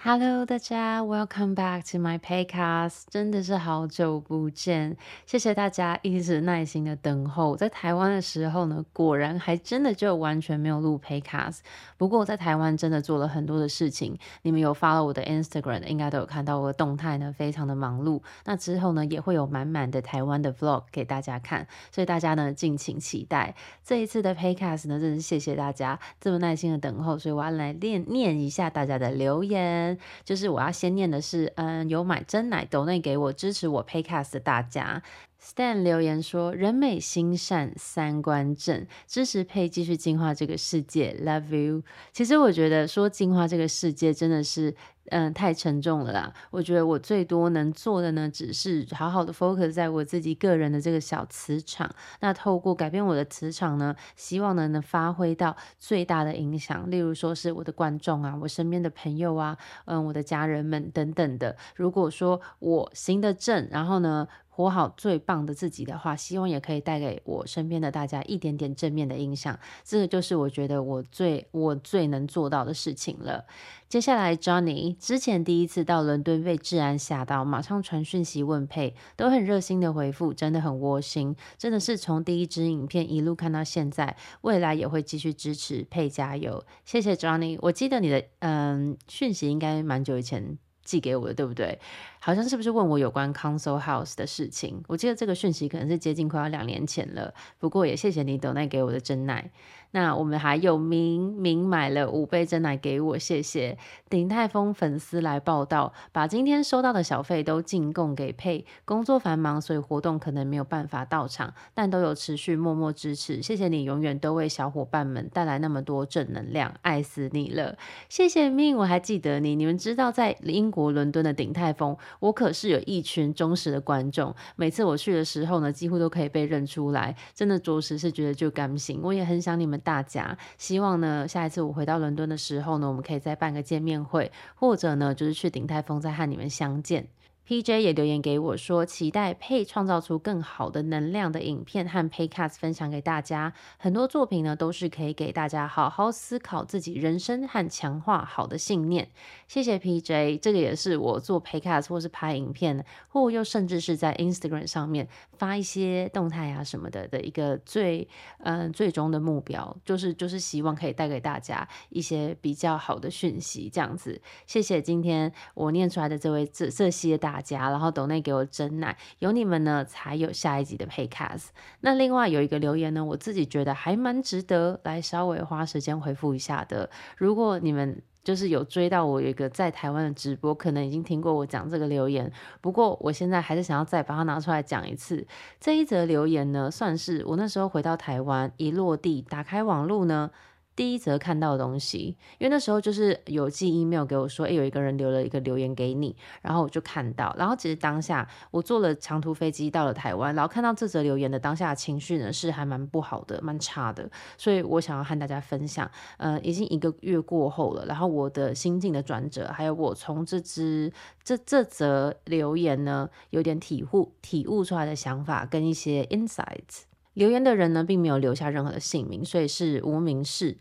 Hello，大家，Welcome back to my podcast。真的是好久不见，谢谢大家一直耐心的等候。在台湾的时候呢，果然还真的就完全没有录 podcast。不过我在台湾真的做了很多的事情，你们有 follow 我的 Instagram，应该都有看到我的动态呢，非常的忙碌。那之后呢，也会有满满的台湾的 vlog 给大家看，所以大家呢敬请期待。这一次的 podcast 呢，真是谢谢大家这么耐心的等候，所以我要来念念一下大家的留言。就是我要先念的是，嗯，有买真奶豆内给我支持我 Paycast 的大家，Stan 留言说人美心善三观正，支持配继续进化这个世界，Love you。其实我觉得说进化这个世界真的是。嗯，太沉重了啦。我觉得我最多能做的呢，只是好好的 focus 在我自己个人的这个小磁场。那透过改变我的磁场呢，希望呢能发挥到最大的影响。例如说是我的观众啊，我身边的朋友啊，嗯，我的家人们等等的。如果说我行得正，然后呢，活好最棒的自己的话，希望也可以带给我身边的大家一点点正面的影响。这个就是我觉得我最我最能做到的事情了。接下来，Johnny 之前第一次到伦敦被治安吓到，马上传讯息问佩，都很热心的回复，真的很窝心。真的是从第一支影片一路看到现在，未来也会继续支持佩加油。谢谢 Johnny，我记得你的嗯讯息应该蛮久以前。寄给我的对不对？好像是不是问我有关 Council House 的事情？我记得这个讯息可能是接近快要两年前了。不过也谢谢你等待给我的珍奶。那我们还有明明买了五杯珍奶给我，谢谢鼎泰丰粉丝来报道，把今天收到的小费都进贡给佩。工作繁忙，所以活动可能没有办法到场，但都有持续默默支持。谢谢你永远都为小伙伴们带来那么多正能量，爱死你了！谢谢明，我还记得你。你们知道在英国伦敦的鼎泰丰，我可是有一群忠实的观众，每次我去的时候呢，几乎都可以被认出来，真的着实是觉得就甘心。我也很想你们。大家希望呢，下一次我回到伦敦的时候呢，我们可以再办个见面会，或者呢，就是去鼎泰丰再和你们相见。PJ 也留言给我说，期待佩创造出更好的能量的影片和 Paycast 分享给大家。很多作品呢，都是可以给大家好好思考自己人生和强化好的信念。谢谢 PJ，这个也是我做 Paycast 或是拍影片，或又甚至是在 Instagram 上面发一些动态啊什么的的一个最嗯、最终的目标，就是就是希望可以带给大家一些比较好的讯息，这样子。谢谢今天我念出来的这位这这些大。家，然后抖内给我真奶，有你们呢，才有下一集的 Paycast。那另外有一个留言呢，我自己觉得还蛮值得来稍微花时间回复一下的。如果你们就是有追到我有一个在台湾的直播，可能已经听过我讲这个留言。不过我现在还是想要再把它拿出来讲一次。这一则留言呢，算是我那时候回到台湾一落地，打开网路呢。第一则看到的东西，因为那时候就是有寄 email 给我说，诶，有一个人留了一个留言给你，然后我就看到，然后其实当下我坐了长途飞机到了台湾，然后看到这则留言的当下情绪呢是还蛮不好的，蛮差的，所以我想要和大家分享，呃，已经一个月过后了，然后我的心境的转折，还有我从这支这这则留言呢有点体悟体悟出来的想法跟一些 insights。留言的人呢，并没有留下任何的姓名，所以是无名氏。《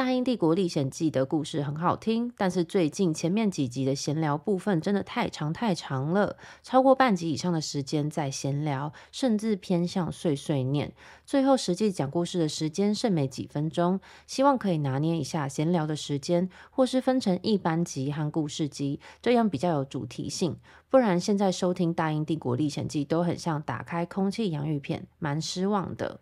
大英帝国历险记》的故事很好听，但是最近前面几集的闲聊部分真的太长太长了，超过半集以上的时间在闲聊，甚至偏向碎碎念。最后实际讲故事的时间剩没几分钟，希望可以拿捏一下闲聊的时间，或是分成一般集和故事集，这样比较有主题性。不然现在收听《大英帝国历险记》都很像打开空气洋芋片，蛮失望的。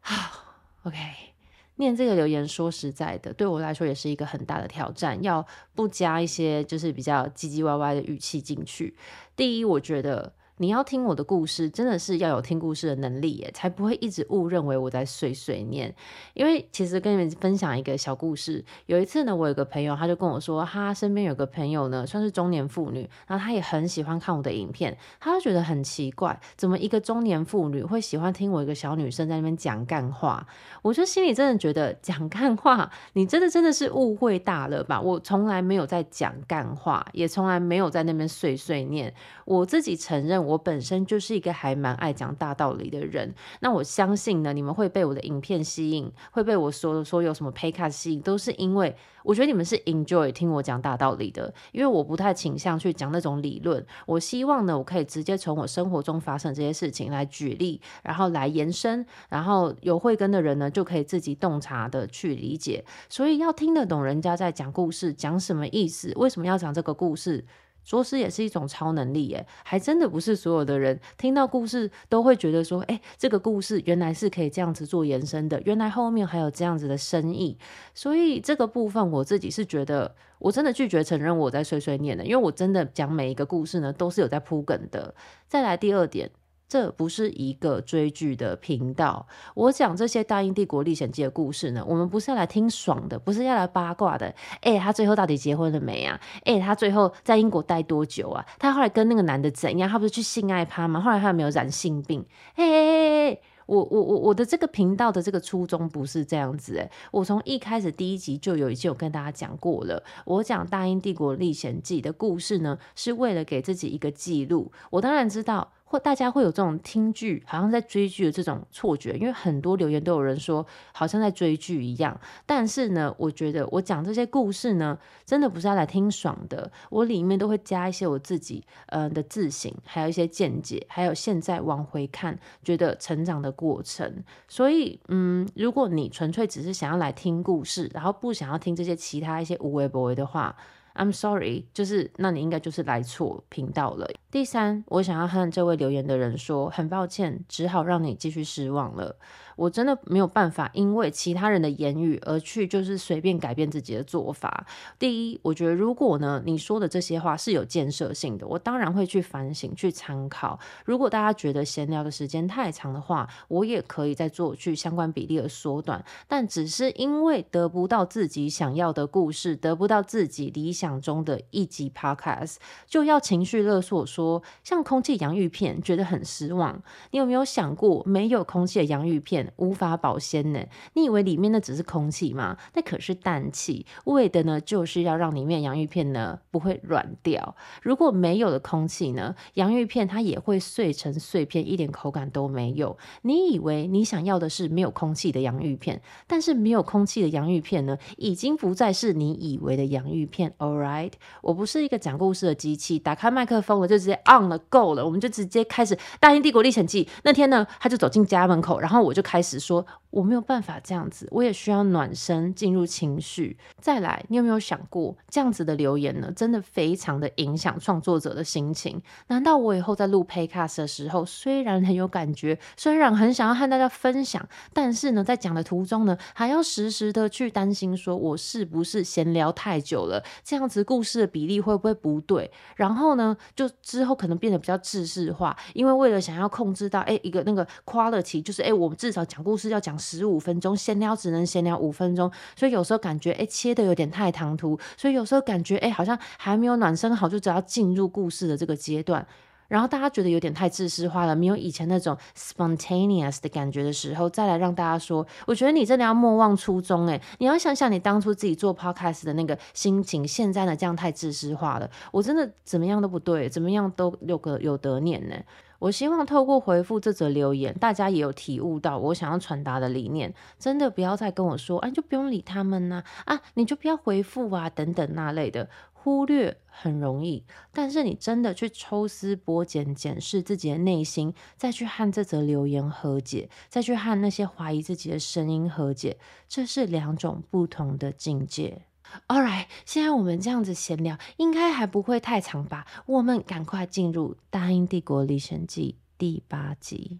好，OK。念这个留言，说实在的，对我来说也是一个很大的挑战，要不加一些就是比较唧唧歪歪的语气进去。第一，我觉得。你要听我的故事，真的是要有听故事的能力耶，才不会一直误认为我在碎碎念。因为其实跟你们分享一个小故事，有一次呢，我有个朋友，他就跟我说，他身边有个朋友呢，算是中年妇女，然后他也很喜欢看我的影片，他就觉得很奇怪，怎么一个中年妇女会喜欢听我一个小女生在那边讲干话？我就心里真的觉得讲干话，你真的真的是误会大了吧？我从来没有在讲干话，也从来没有在那边碎碎念。我自己承认我。我本身就是一个还蛮爱讲大道理的人。那我相信呢，你们会被我的影片吸引，会被我说说有什么 podcast 吸引，都是因为我觉得你们是 enjoy 听我讲大道理的。因为我不太倾向去讲那种理论，我希望呢，我可以直接从我生活中发生这些事情来举例，然后来延伸，然后有慧根的人呢，就可以自己洞察的去理解。所以要听得懂人家在讲故事，讲什么意思，为什么要讲这个故事。说诗也是一种超能力耶，还真的不是所有的人听到故事都会觉得说，哎，这个故事原来是可以这样子做延伸的，原来后面还有这样子的深意。所以这个部分我自己是觉得，我真的拒绝承认我在碎碎念的，因为我真的讲每一个故事呢，都是有在铺梗的。再来第二点。这不是一个追剧的频道。我讲这些《大英帝国历险记》的故事呢，我们不是要来听爽的，不是要来八卦的。诶，他最后到底结婚了没啊？诶，他最后在英国待多久啊？他后来跟那个男的怎样？他不是去性爱趴吗？后来他有没有染性病？诶，我我我我的这个频道的这个初衷不是这样子诶，我从一开始第一集就有已经有跟大家讲过了。我讲《大英帝国历险记》的故事呢，是为了给自己一个记录。我当然知道。或大家会有这种听剧好像在追剧的这种错觉，因为很多留言都有人说好像在追剧一样。但是呢，我觉得我讲这些故事呢，真的不是要来听爽的，我里面都会加一些我自己呃的自省，还有一些见解，还有现在往回看觉得成长的过程。所以，嗯，如果你纯粹只是想要来听故事，然后不想要听这些其他一些无为不为的话。I'm sorry，就是那你应该就是来错频道了。第三，我想要和这位留言的人说，很抱歉，只好让你继续失望了。我真的没有办法，因为其他人的言语而去就是随便改变自己的做法。第一，我觉得如果呢你说的这些话是有建设性的，我当然会去反省、去参考。如果大家觉得闲聊的时间太长的话，我也可以再做去相关比例的缩短。但只是因为得不到自己想要的故事，得不到自己理想中的一集 Podcast，就要情绪勒索说像空气洋芋片，觉得很失望。你有没有想过，没有空气的洋芋片？无法保鲜呢？你以为里面那只是空气吗？那可是氮气，为的呢就是要让里面洋芋片呢不会软掉。如果没有了空气呢，洋芋片它也会碎成碎片，一点口感都没有。你以为你想要的是没有空气的洋芋片，但是没有空气的洋芋片呢，已经不再是你以为的洋芋片。All right，我不是一个讲故事的机器，打开麦克风我就直接 on 了，够了，我们就直接开始《大英帝国历险记》。那天呢，他就走进家门口，然后我就开开。始说我没有办法这样子，我也需要暖身进入情绪。再来，你有没有想过这样子的留言呢？真的非常的影响创作者的心情。难道我以后在录 Podcast 的时候，虽然很有感觉，虽然很想要和大家分享，但是呢，在讲的途中呢，还要时时的去担心，说我是不是闲聊太久了，这样子故事的比例会不会不对？然后呢，就之后可能变得比较制式化，因为为了想要控制到哎一个那个 quality，就是哎我们至少。讲故事要讲十五分钟，闲聊只能闲聊五分钟，所以有时候感觉哎切的有点太唐突，所以有时候感觉哎好像还没有暖身好，就只要进入故事的这个阶段，然后大家觉得有点太自私化了，没有以前那种 spontaneous 的感觉的时候，再来让大家说，我觉得你真的要莫忘初衷哎，你要想想你当初自己做 podcast 的那个心情，现在呢这样太自私化了，我真的怎么样都不对，怎么样都有个有得念呢。我希望透过回复这则留言，大家也有体悟到我想要传达的理念。真的不要再跟我说，哎、啊，就不用理他们呐，啊，你就不要回复啊，等等那类的，忽略很容易，但是你真的去抽丝剥茧，检视自己的内心，再去和这则留言和解，再去和那些怀疑自己的声音和解，这是两种不同的境界。All right，现在我们这样子闲聊，应该还不会太长吧？我们赶快进入《大英帝国历险记》第八集。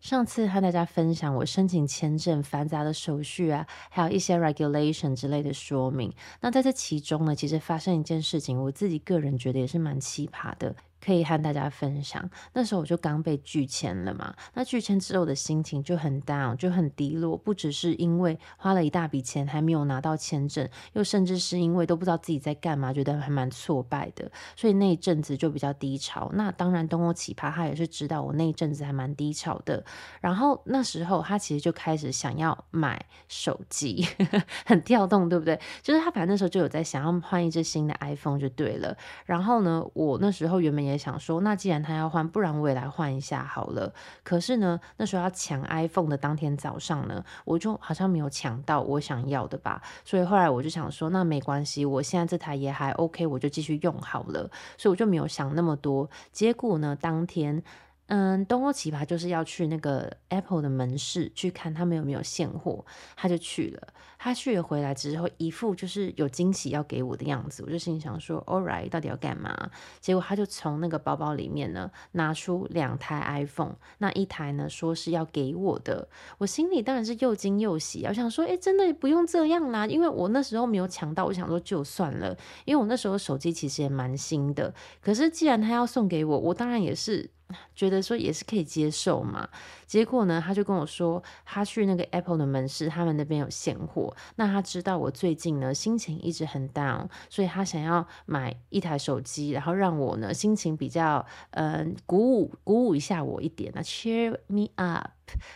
上次和大家分享我申请签证繁杂的手续啊，还有一些 regulation 之类的说明。那在这其中呢，其实发生一件事情，我自己个人觉得也是蛮奇葩的。可以和大家分享，那时候我就刚被拒签了嘛。那拒签之后的心情就很 down，就很低落。不只是因为花了一大笔钱还没有拿到签证，又甚至是因为都不知道自己在干嘛，觉得还蛮挫败的。所以那一阵子就比较低潮。那当然，东欧奇葩他也是知道我那一阵子还蛮低潮的。然后那时候他其实就开始想要买手机，很跳动，对不对？就是他反正那时候就有在想要换一支新的 iPhone 就对了。然后呢，我那时候原本也。也想说，那既然他要换，不然我也来换一下好了。可是呢，那时候要抢 iPhone 的当天早上呢，我就好像没有抢到我想要的吧，所以后来我就想说，那没关系，我现在这台也还 OK，我就继续用好了。所以我就没有想那么多。结果呢，当天。嗯，东欧奇葩就是要去那个 Apple 的门市去看他们有没有现货，他就去了。他去了回来之后，一副就是有惊喜要给我的样子，我就心想说，All right，到底要干嘛？结果他就从那个包包里面呢拿出两台 iPhone，那一台呢说是要给我的，我心里当然是又惊又喜，我想说，哎，真的不用这样啦，因为我那时候没有抢到，我想说就算了，因为我那时候手机其实也蛮新的，可是既然他要送给我，我当然也是。觉得说也是可以接受嘛，结果呢，他就跟我说，他去那个 Apple 的门市，他们那边有现货。那他知道我最近呢心情一直很 down，所以他想要买一台手机，然后让我呢心情比较嗯、鼓舞鼓舞一下我一点，那 cheer me up，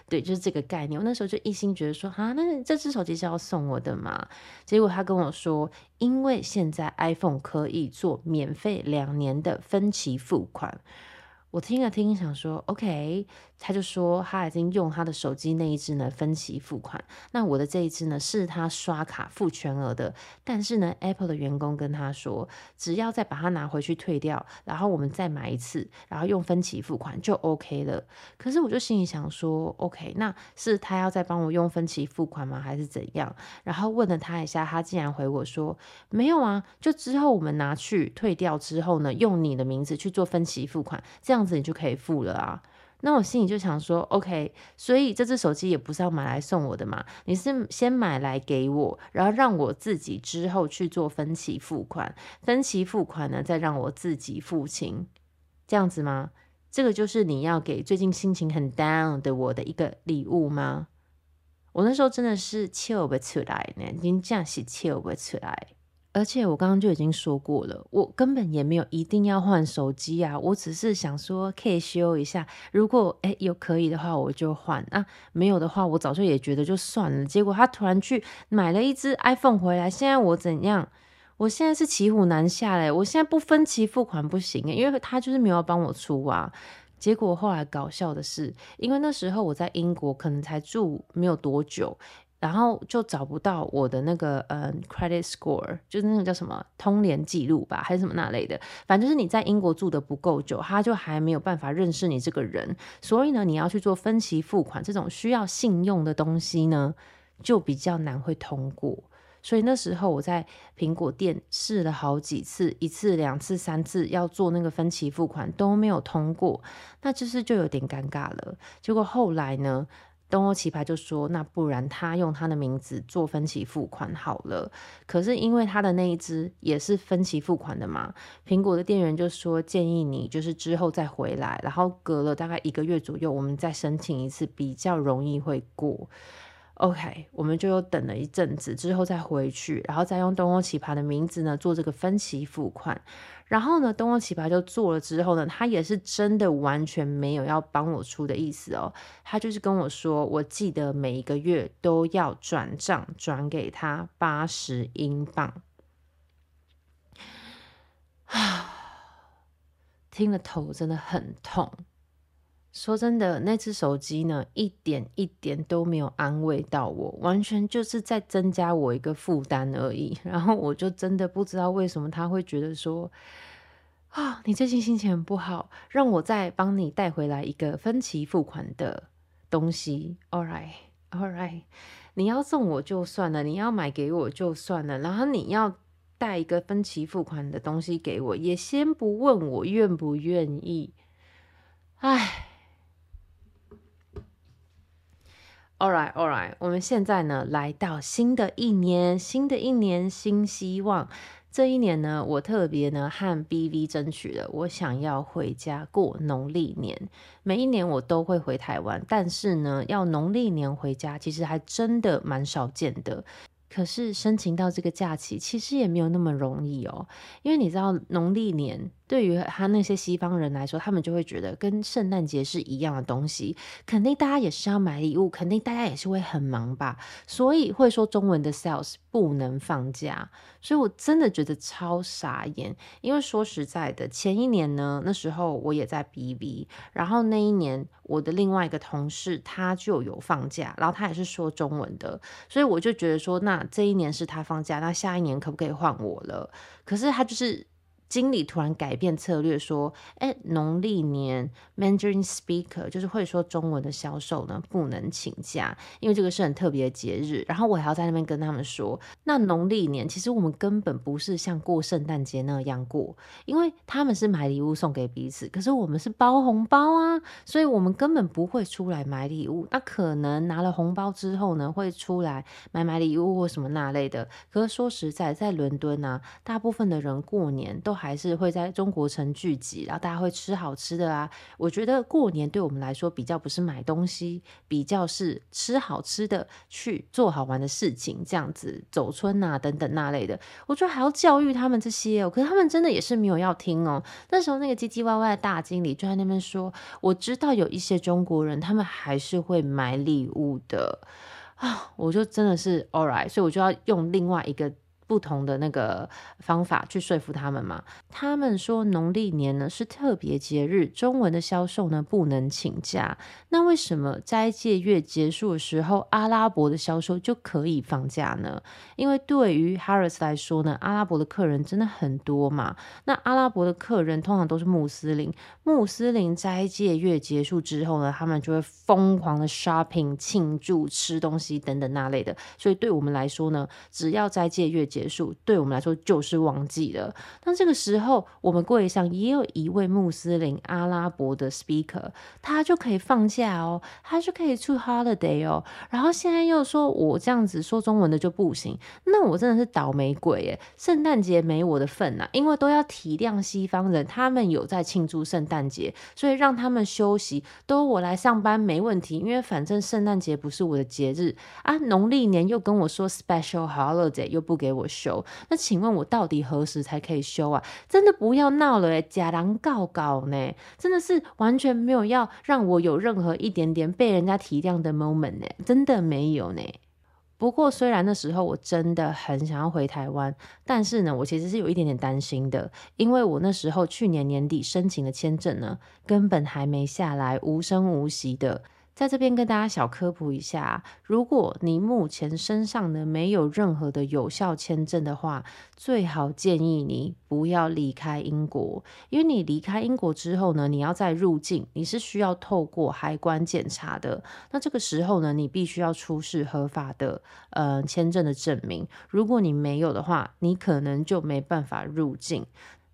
对，就是这个概念。我那时候就一心觉得说，啊，那这只手机是要送我的嘛？结果他跟我说，因为现在 iPhone 可以做免费两年的分期付款。我听了听，想说 OK，他就说他已经用他的手机那一只呢分期付款，那我的这一只呢是他刷卡付全额的，但是呢 Apple 的员工跟他说，只要再把它拿回去退掉，然后我们再买一次，然后用分期付款就 OK 了。可是我就心里想说 OK，那是他要再帮我用分期付款吗？还是怎样？然后问了他一下，他竟然回我说没有啊，就之后我们拿去退掉之后呢，用你的名字去做分期付款，这样。子你就可以付了啊，那我心里就想说，OK，所以这只手机也不是要买来送我的嘛，你是先买来给我，然后让我自己之后去做分期付款，分期付款呢再让我自己付清，这样子吗？这个就是你要给最近心情很 down 的我的一个礼物吗？我那时候真的是笑不出来呢，已经这样是笑不出来。而且我刚刚就已经说过了，我根本也没有一定要换手机啊，我只是想说可以修一下，如果诶有可以的话我就换啊，没有的话我早就也觉得就算了。结果他突然去买了一只 iPhone 回来，现在我怎样？我现在是骑虎难下嘞，我现在不分期付款不行，因为他就是没有帮我出啊。结果后来搞笑的是，因为那时候我在英国可能才住没有多久。然后就找不到我的那个嗯 credit score，就是那个叫什么通联记录吧，还是什么那类的。反正就是你在英国住的不够久，他就还没有办法认识你这个人。所以呢，你要去做分期付款这种需要信用的东西呢，就比较难会通过。所以那时候我在苹果店试了好几次，一次、两次、三次要做那个分期付款都没有通过，那就是就有点尴尬了。结果后来呢，东欧奇葩就说：“那不然他用他的名字做分期付款好了。可是因为他的那一支也是分期付款的嘛，苹果的店员就说建议你就是之后再回来，然后隔了大概一个月左右，我们再申请一次，比较容易会过。” OK，我们就又等了一阵子，之后再回去，然后再用东欧奇葩的名字呢做这个分期付款。然后呢，东方奇葩就做了之后呢，他也是真的完全没有要帮我出的意思哦。他就是跟我说，我记得每一个月都要转账转给他八十英镑。啊，听了头真的很痛。说真的，那只手机呢，一点一点都没有安慰到我，完全就是在增加我一个负担而已。然后我就真的不知道为什么他会觉得说，啊，你最近心情很不好，让我再帮你带回来一个分期付款的东西。All right, all right，你要送我就算了，你要买给我就算了，然后你要带一个分期付款的东西给我，也先不问我愿不愿意。唉。All right, all right，我们现在呢来到新的一年，新的一年新希望。这一年呢，我特别呢和 BV 争取了，我想要回家过农历年。每一年我都会回台湾，但是呢，要农历年回家其实还真的蛮少见的。可是申请到这个假期其实也没有那么容易哦，因为你知道农历年对于他那些西方人来说，他们就会觉得跟圣诞节是一样的东西，肯定大家也是要买礼物，肯定大家也是会很忙吧，所以会说中文的 sales 不能放假，所以我真的觉得超傻眼，因为说实在的，前一年呢，那时候我也在 BV，然后那一年我的另外一个同事他就有放假，然后他也是说中文的，所以我就觉得说那。这一年是他放假，那下一年可不可以换我了？可是他就是。经理突然改变策略，说：“哎，农历年 Mandarin speaker 就是会说中文的销售呢，不能请假，因为这个是很特别的节日。然后我还要在那边跟他们说，那农历年其实我们根本不是像过圣诞节那样过，因为他们是买礼物送给彼此，可是我们是包红包啊，所以我们根本不会出来买礼物。那可能拿了红包之后呢，会出来买买礼物或什么那类的。可是说实在，在伦敦啊，大部分的人过年都还。还是会在中国城聚集，然后大家会吃好吃的啊。我觉得过年对我们来说比较不是买东西，比较是吃好吃的，去做好玩的事情，这样子走村啊等等那类的。我觉得还要教育他们这些哦，可是他们真的也是没有要听哦。那时候那个唧唧歪歪的大经理就在那边说：“我知道有一些中国人，他们还是会买礼物的啊。”我就真的是 all right，所以我就要用另外一个。不同的那个方法去说服他们嘛？他们说农历年呢是特别节日，中文的销售呢不能请假。那为什么斋戒月结束的时候，阿拉伯的销售就可以放假呢？因为对于 Harris 来说呢，阿拉伯的客人真的很多嘛。那阿拉伯的客人通常都是穆斯林，穆斯林斋戒月结束之后呢，他们就会疯狂的 shopping、庆祝、吃东西等等那类的。所以对我们来说呢，只要斋戒月结束对我们来说就是旺季了。那这个时候，我们柜上也有一位穆斯林阿拉伯的 speaker，他就可以放假哦，他就可以出 holiday 哦。然后现在又说我这样子说中文的就不行，那我真的是倒霉鬼耶！圣诞节没我的份呐，因为都要体谅西方人，他们有在庆祝圣诞节，所以让他们休息，都我来上班没问题，因为反正圣诞节不是我的节日啊。农历年又跟我说 special holiday，又不给我。休，那请问我到底何时才可以休啊？真的不要闹了哎，假狼告告呢？真的是完全没有要让我有任何一点点被人家体谅的 moment 呢，真的没有呢。不过虽然那时候我真的很想要回台湾，但是呢，我其实是有一点点担心的，因为我那时候去年年底申请的签证呢，根本还没下来，无声无息的。在这边跟大家小科普一下，如果你目前身上呢没有任何的有效签证的话，最好建议你不要离开英国，因为你离开英国之后呢，你要再入境，你是需要透过海关检查的。那这个时候呢，你必须要出示合法的呃签证的证明，如果你没有的话，你可能就没办法入境。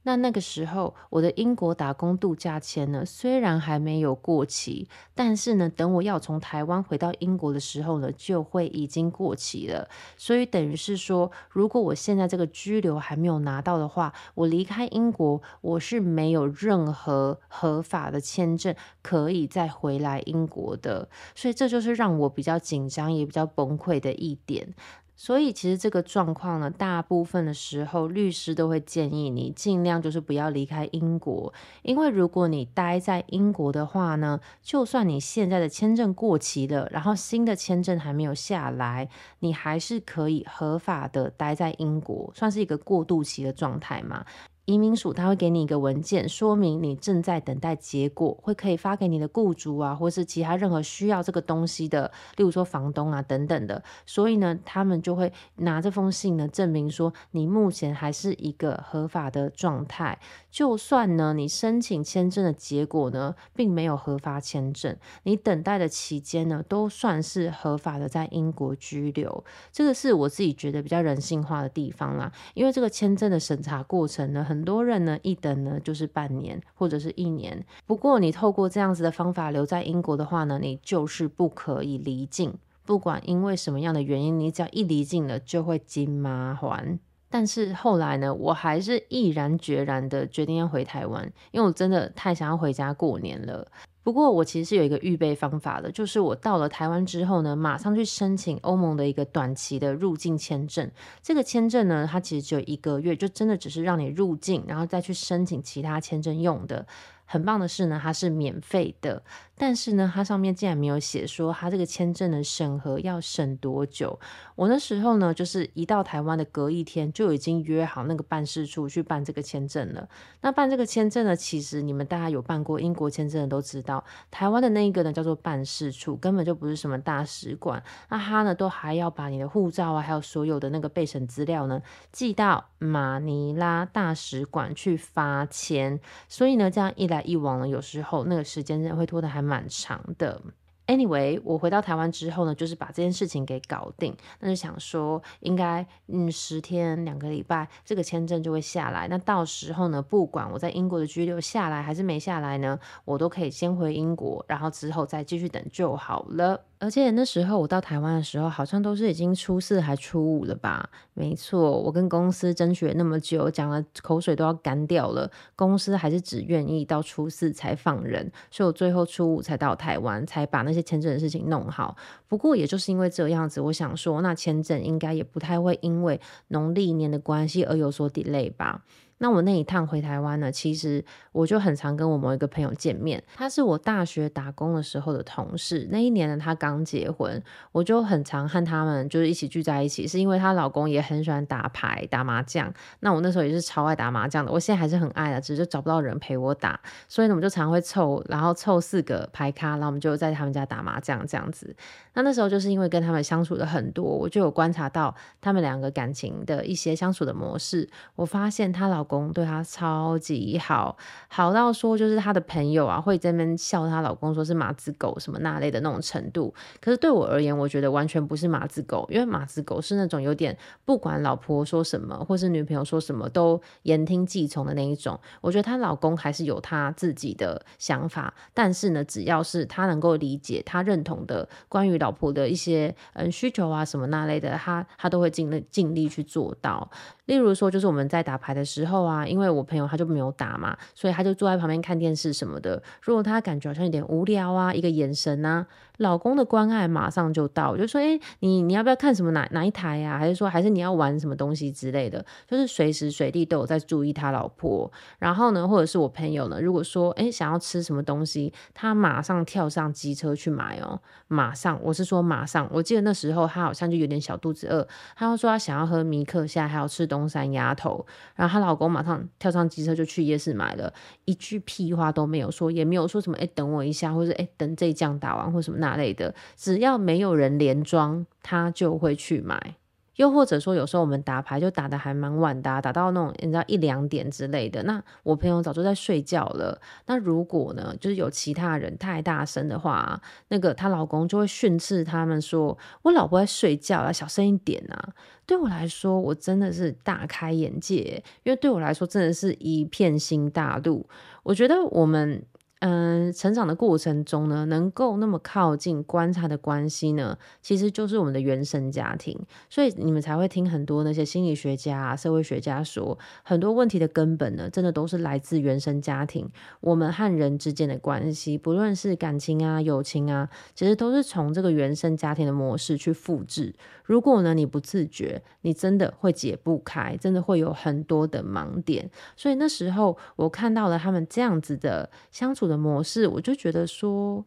那那个时候，我的英国打工度假签呢，虽然还没有过期，但是呢，等我要从台湾回到英国的时候呢，就会已经过期了。所以等于是说，如果我现在这个居留还没有拿到的话，我离开英国，我是没有任何合法的签证可以再回来英国的。所以这就是让我比较紧张也比较崩溃的一点。所以其实这个状况呢，大部分的时候律师都会建议你尽量就是不要离开英国，因为如果你待在英国的话呢，就算你现在的签证过期了，然后新的签证还没有下来，你还是可以合法的待在英国，算是一个过渡期的状态嘛。移民署他会给你一个文件，说明你正在等待结果，会可以发给你的雇主啊，或是其他任何需要这个东西的，例如说房东啊等等的。所以呢，他们就会拿这封信呢，证明说你目前还是一个合法的状态。就算呢，你申请签证的结果呢，并没有核发签证，你等待的期间呢，都算是合法的在英国居留。这个是我自己觉得比较人性化的地方啦，因为这个签证的审查过程呢，很。很多人呢，一等呢就是半年或者是一年。不过你透过这样子的方法留在英国的话呢，你就是不可以离境。不管因为什么样的原因，你只要一离境了，就会金麻烦。但是后来呢，我还是毅然决然的决定要回台湾，因为我真的太想要回家过年了。不过我其实是有一个预备方法的，就是我到了台湾之后呢，马上去申请欧盟的一个短期的入境签证。这个签证呢，它其实只有一个月，就真的只是让你入境，然后再去申请其他签证用的。很棒的是呢，它是免费的，但是呢，它上面竟然没有写说它这个签证的审核要审多久。我那时候呢，就是一到台湾的隔一天就已经约好那个办事处去办这个签证了。那办这个签证呢，其实你们大家有办过英国签证的都知道，台湾的那一个呢叫做办事处，根本就不是什么大使馆。那他呢都还要把你的护照啊，还有所有的那个备审资料呢寄到马尼拉大使馆去发签。所以呢，这样一来。一往呢，有时候那个时间会拖得还蛮蛮长的。Anyway，我回到台湾之后呢，就是把这件事情给搞定。那就想说，应该嗯十天两个礼拜，这个签证就会下来。那到时候呢，不管我在英国的居留下来还是没下来呢，我都可以先回英国，然后之后再继续等就好了。而且那时候我到台湾的时候，好像都是已经初四还初五了吧？没错，我跟公司争取了那么久，讲了口水都要干掉了，公司还是只愿意到初四才放人，所以我最后初五才到台湾，才把那些签证的事情弄好。不过也就是因为这样子，我想说，那签证应该也不太会因为农历年的关系而有所 delay 吧。那我那一趟回台湾呢，其实我就很常跟我某一个朋友见面，他是我大学打工的时候的同事。那一年呢，他刚结婚，我就很常和他们就是一起聚在一起，是因为她老公也很喜欢打牌、打麻将。那我那时候也是超爱打麻将的，我现在还是很爱的，只是找不到人陪我打，所以呢，我们就常会凑，然后凑四个牌咖，然后我们就在他们家打麻将这样子。那那时候就是因为跟他们相处的很多，我就有观察到他们两个感情的一些相处的模式。我发现她老公对她超级好，好到说就是她的朋友啊会在那边笑她老公说是马子狗什么那类的那种程度。可是对我而言，我觉得完全不是马子狗，因为马子狗是那种有点不管老婆说什么或是女朋友说什么都言听计从的那一种。我觉得她老公还是有他自己的想法，但是呢，只要是他能够理解、他认同的关于老婆的一些嗯需求啊什么那类的，他他都会尽力尽力去做到。例如说，就是我们在打牌的时候啊，因为我朋友他就没有打嘛，所以他就坐在旁边看电视什么的。如果他感觉好像有点无聊啊，一个眼神啊，老公的关爱马上就到，就说：“诶，你你要不要看什么哪哪一台呀？还是说还是你要玩什么东西之类的？就是随时随地都有在注意他老婆。然后呢，或者是我朋友呢，如果说诶想要吃什么东西，他马上跳上机车去买哦，马上，我是说马上。我记得那时候他好像就有点小肚子饿，他又说他想要喝米克夏，还要吃东。东山鸭头，然后她老公马上跳上机车就去夜市买了，一句屁话都没有说，也没有说什么哎，等我一下，或者哎，等这一仗打完或什么那类的，只要没有人连庄，他就会去买。又或者说，有时候我们打牌就打得还蛮晚的，打到那种你知道一两点之类的。那我朋友早就在睡觉了。那如果呢，就是有其他人太大声的话，那个她老公就会训斥他们说：“我老婆在睡觉啊，小声一点啊。”对我来说，我真的是大开眼界，因为对我来说，真的是一片新大陆。我觉得我们。嗯，成长的过程中呢，能够那么靠近观察的关系呢，其实就是我们的原生家庭。所以你们才会听很多那些心理学家、社会学家说，很多问题的根本呢，真的都是来自原生家庭。我们和人之间的关系，不论是感情啊、友情啊，其实都是从这个原生家庭的模式去复制。如果呢，你不自觉，你真的会解不开，真的会有很多的盲点。所以那时候我看到了他们这样子的相处的模式，我就觉得说，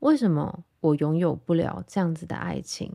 为什么我拥有不了这样子的爱情？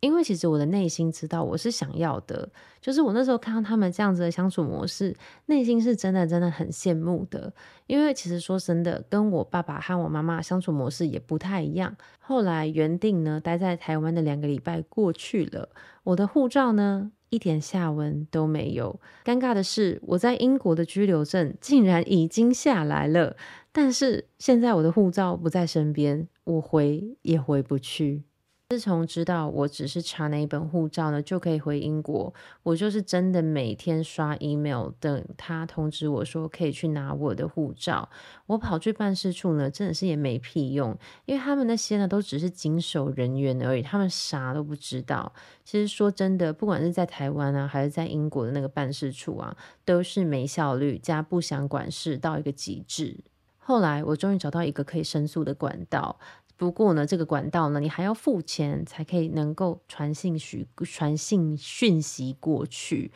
因为其实我的内心知道我是想要的，就是我那时候看到他们这样子的相处模式，内心是真的真的很羡慕的。因为其实说真的，跟我爸爸和我妈妈相处模式也不太一样。后来原定呢待在台湾的两个礼拜过去了，我的护照呢，一点下文都没有。尴尬的是，我在英国的居留证竟然已经下来了，但是现在我的护照不在身边，我回也回不去。自从知道我只是查那一本护照呢，就可以回英国，我就是真的每天刷 email 等他通知我说可以去拿我的护照。我跑去办事处呢，真的是也没屁用，因为他们那些呢都只是经手人员而已，他们啥都不知道。其实说真的，不管是在台湾啊，还是在英国的那个办事处啊，都是没效率加不想管事到一个极致。后来我终于找到一个可以申诉的管道，不过呢，这个管道呢，你还要付钱才可以能够传信许、传信讯息过去。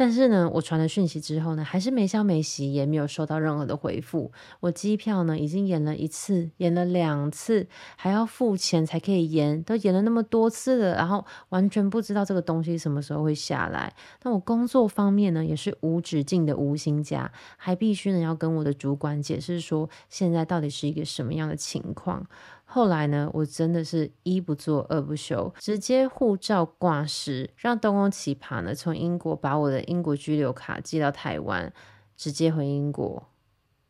但是呢，我传了讯息之后呢，还是没消没息，也没有收到任何的回复。我机票呢已经延了一次，延了两次，还要付钱才可以延，都延了那么多次了，然后完全不知道这个东西什么时候会下来。那我工作方面呢，也是无止境的无薪假，还必须呢要跟我的主管解释说，现在到底是一个什么样的情况。后来呢，我真的是一不做二不休，直接护照挂失，让东宫奇葩呢从英国把我的英国居留卡寄到台湾，直接回英国。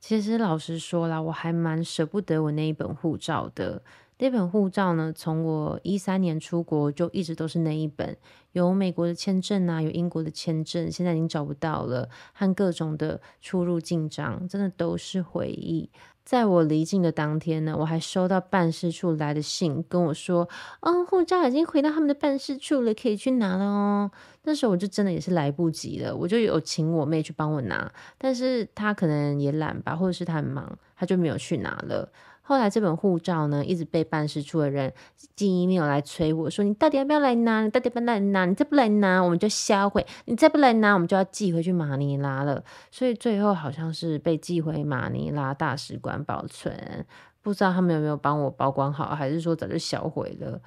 其实老实说啦，我还蛮舍不得我那一本护照的。那本护照呢，从我一三年出国就一直都是那一本，有美国的签证啊，有英国的签证，现在已经找不到了，和各种的出入境章，真的都是回忆。在我离境的当天呢，我还收到办事处来的信，跟我说：“嗯，护照已经回到他们的办事处了，可以去拿了哦。”那时候我就真的也是来不及了，我就有请我妹去帮我拿，但是她可能也懒吧，或者是她很忙，她就没有去拿了。后来这本护照呢，一直被办事处的人寄 email 来催我说：“你到底要不要来拿？你到底要不要来拿？你再不来拿，我们就销毁；你再不来拿，我们就要寄回去马尼拉了。”所以最后好像是被寄回马尼拉大使馆保存，不知道他们有没有帮我保管好，还是说早就销毁了。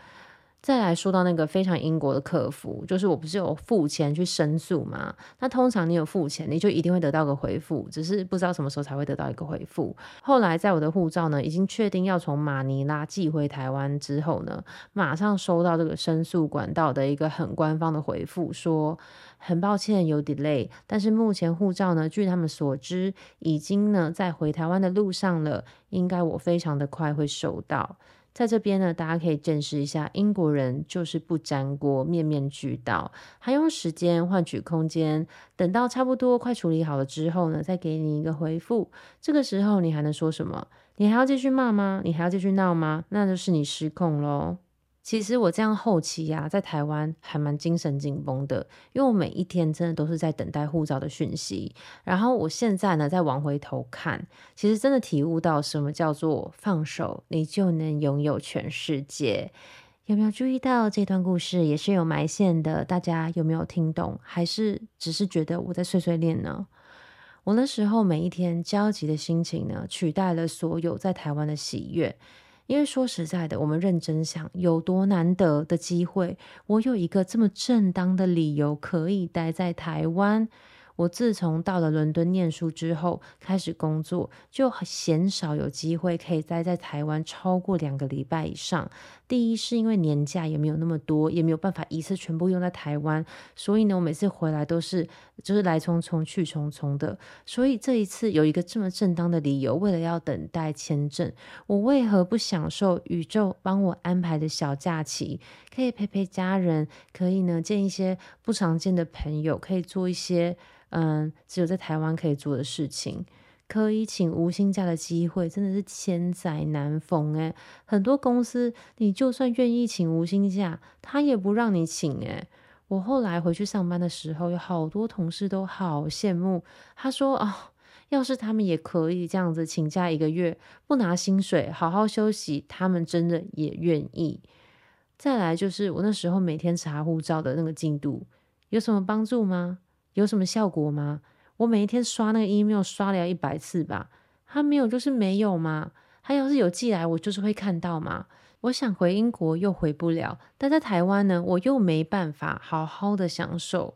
再来说到那个非常英国的客服，就是我不是有付钱去申诉吗？那通常你有付钱，你就一定会得到个回复，只是不知道什么时候才会得到一个回复。后来在我的护照呢，已经确定要从马尼拉寄回台湾之后呢，马上收到这个申诉管道的一个很官方的回复，说很抱歉有 delay，但是目前护照呢，据他们所知，已经呢在回台湾的路上了，应该我非常的快会收到。在这边呢，大家可以见识一下，英国人就是不粘锅，面面俱到，还用时间换取空间，等到差不多快处理好了之后呢，再给你一个回复。这个时候你还能说什么？你还要继续骂吗？你还要继续闹吗？那就是你失控喽。其实我这样后期呀、啊，在台湾还蛮精神紧绷的，因为我每一天真的都是在等待护照的讯息。然后我现在呢，再往回头看，其实真的体悟到什么叫做放手，你就能拥有全世界。有没有注意到这段故事也是有埋线的？大家有没有听懂？还是只是觉得我在碎碎念呢？我那时候每一天焦急的心情呢，取代了所有在台湾的喜悦。因为说实在的，我们认真想，有多难得的机会，我有一个这么正当的理由可以待在台湾。我自从到了伦敦念书之后，开始工作，就鲜少有机会可以待在台湾超过两个礼拜以上。第一是因为年假也没有那么多，也没有办法一次全部用在台湾，所以呢，我每次回来都是就是来匆匆去匆匆的。所以这一次有一个这么正当的理由，为了要等待签证，我为何不享受宇宙帮我安排的小假期？可以陪陪家人，可以呢见一些不常见的朋友，可以做一些。嗯，只有在台湾可以做的事情，可以请无薪假的机会真的是千载难逢诶，很多公司你就算愿意请无薪假，他也不让你请诶。我后来回去上班的时候，有好多同事都好羡慕。他说：“哦，要是他们也可以这样子请假一个月，不拿薪水，好好休息，他们真的也愿意。”再来就是我那时候每天查护照的那个进度，有什么帮助吗？有什么效果吗？我每一天刷那个 email 刷了要一百次吧，他没有就是没有吗？他要是有寄来，我就是会看到嘛。我想回英国又回不了，但在台湾呢，我又没办法好好的享受，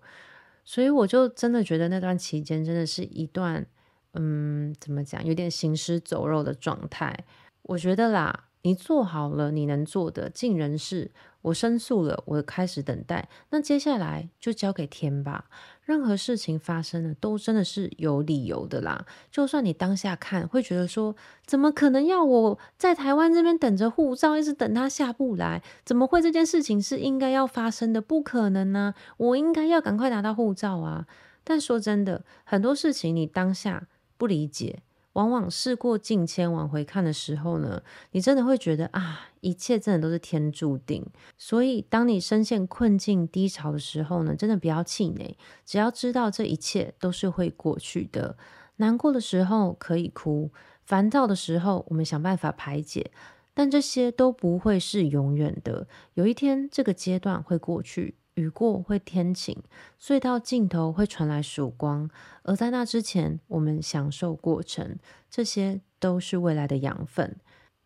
所以我就真的觉得那段期间真的是一段，嗯，怎么讲，有点行尸走肉的状态。我觉得啦。你做好了你能做的，尽人事。我申诉了，我开始等待。那接下来就交给天吧。任何事情发生了，都真的是有理由的啦。就算你当下看会觉得说，怎么可能要我在台湾这边等着护照，一直等他下不来？怎么会这件事情是应该要发生的？不可能呢、我应该要赶快拿到护照啊！但说真的，很多事情你当下不理解。往往事过境迁，往回看的时候呢，你真的会觉得啊，一切真的都是天注定。所以，当你深陷困境、低潮的时候呢，真的不要气馁，只要知道这一切都是会过去的。难过的时候可以哭，烦躁的时候我们想办法排解，但这些都不会是永远的。有一天，这个阶段会过去。雨过会天晴，隧道尽头会传来曙光，而在那之前，我们享受过程，这些都是未来的养分。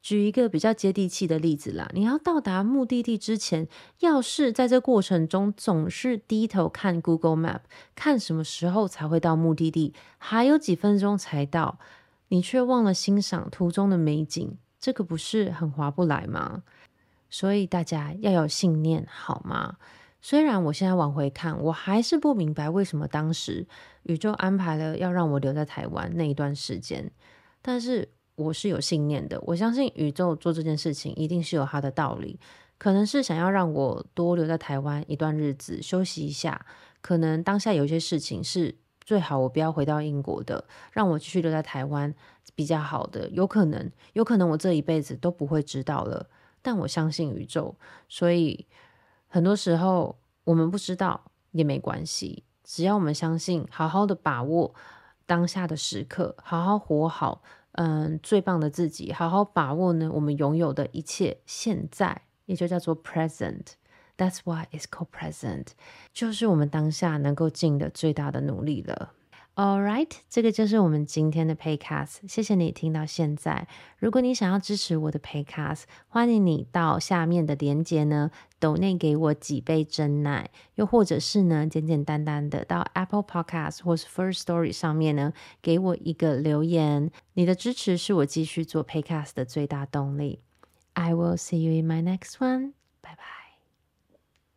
举一个比较接地气的例子啦，你要到达目的地之前，要是在这过程中总是低头看 Google Map，看什么时候才会到目的地，还有几分钟才到，你却忘了欣赏途中的美景，这个不是很划不来吗？所以大家要有信念，好吗？虽然我现在往回看，我还是不明白为什么当时宇宙安排了要让我留在台湾那一段时间，但是我是有信念的，我相信宇宙做这件事情一定是有它的道理，可能是想要让我多留在台湾一段日子休息一下，可能当下有些事情是最好我不要回到英国的，让我继续留在台湾比较好的，有可能，有可能我这一辈子都不会知道了，但我相信宇宙，所以。很多时候我们不知道也没关系，只要我们相信，好好的把握当下的时刻，好好活好，嗯，最棒的自己，好好把握呢我们拥有的一切，现在也就叫做 present。That's why it's called present，就是我们当下能够尽的最大的努力了。all right 这个就是我们今天的 paycast 谢谢你听到现在。如果你想要支持我的 paycast 欢迎你到下面的连接呢抖内给我几杯真奶。又或者是呢简简单单的到 apple podcast 或是 first story 上面呢给我一个留言。你的支持是我继续做 paycast 的最大动力。I will see you in my next one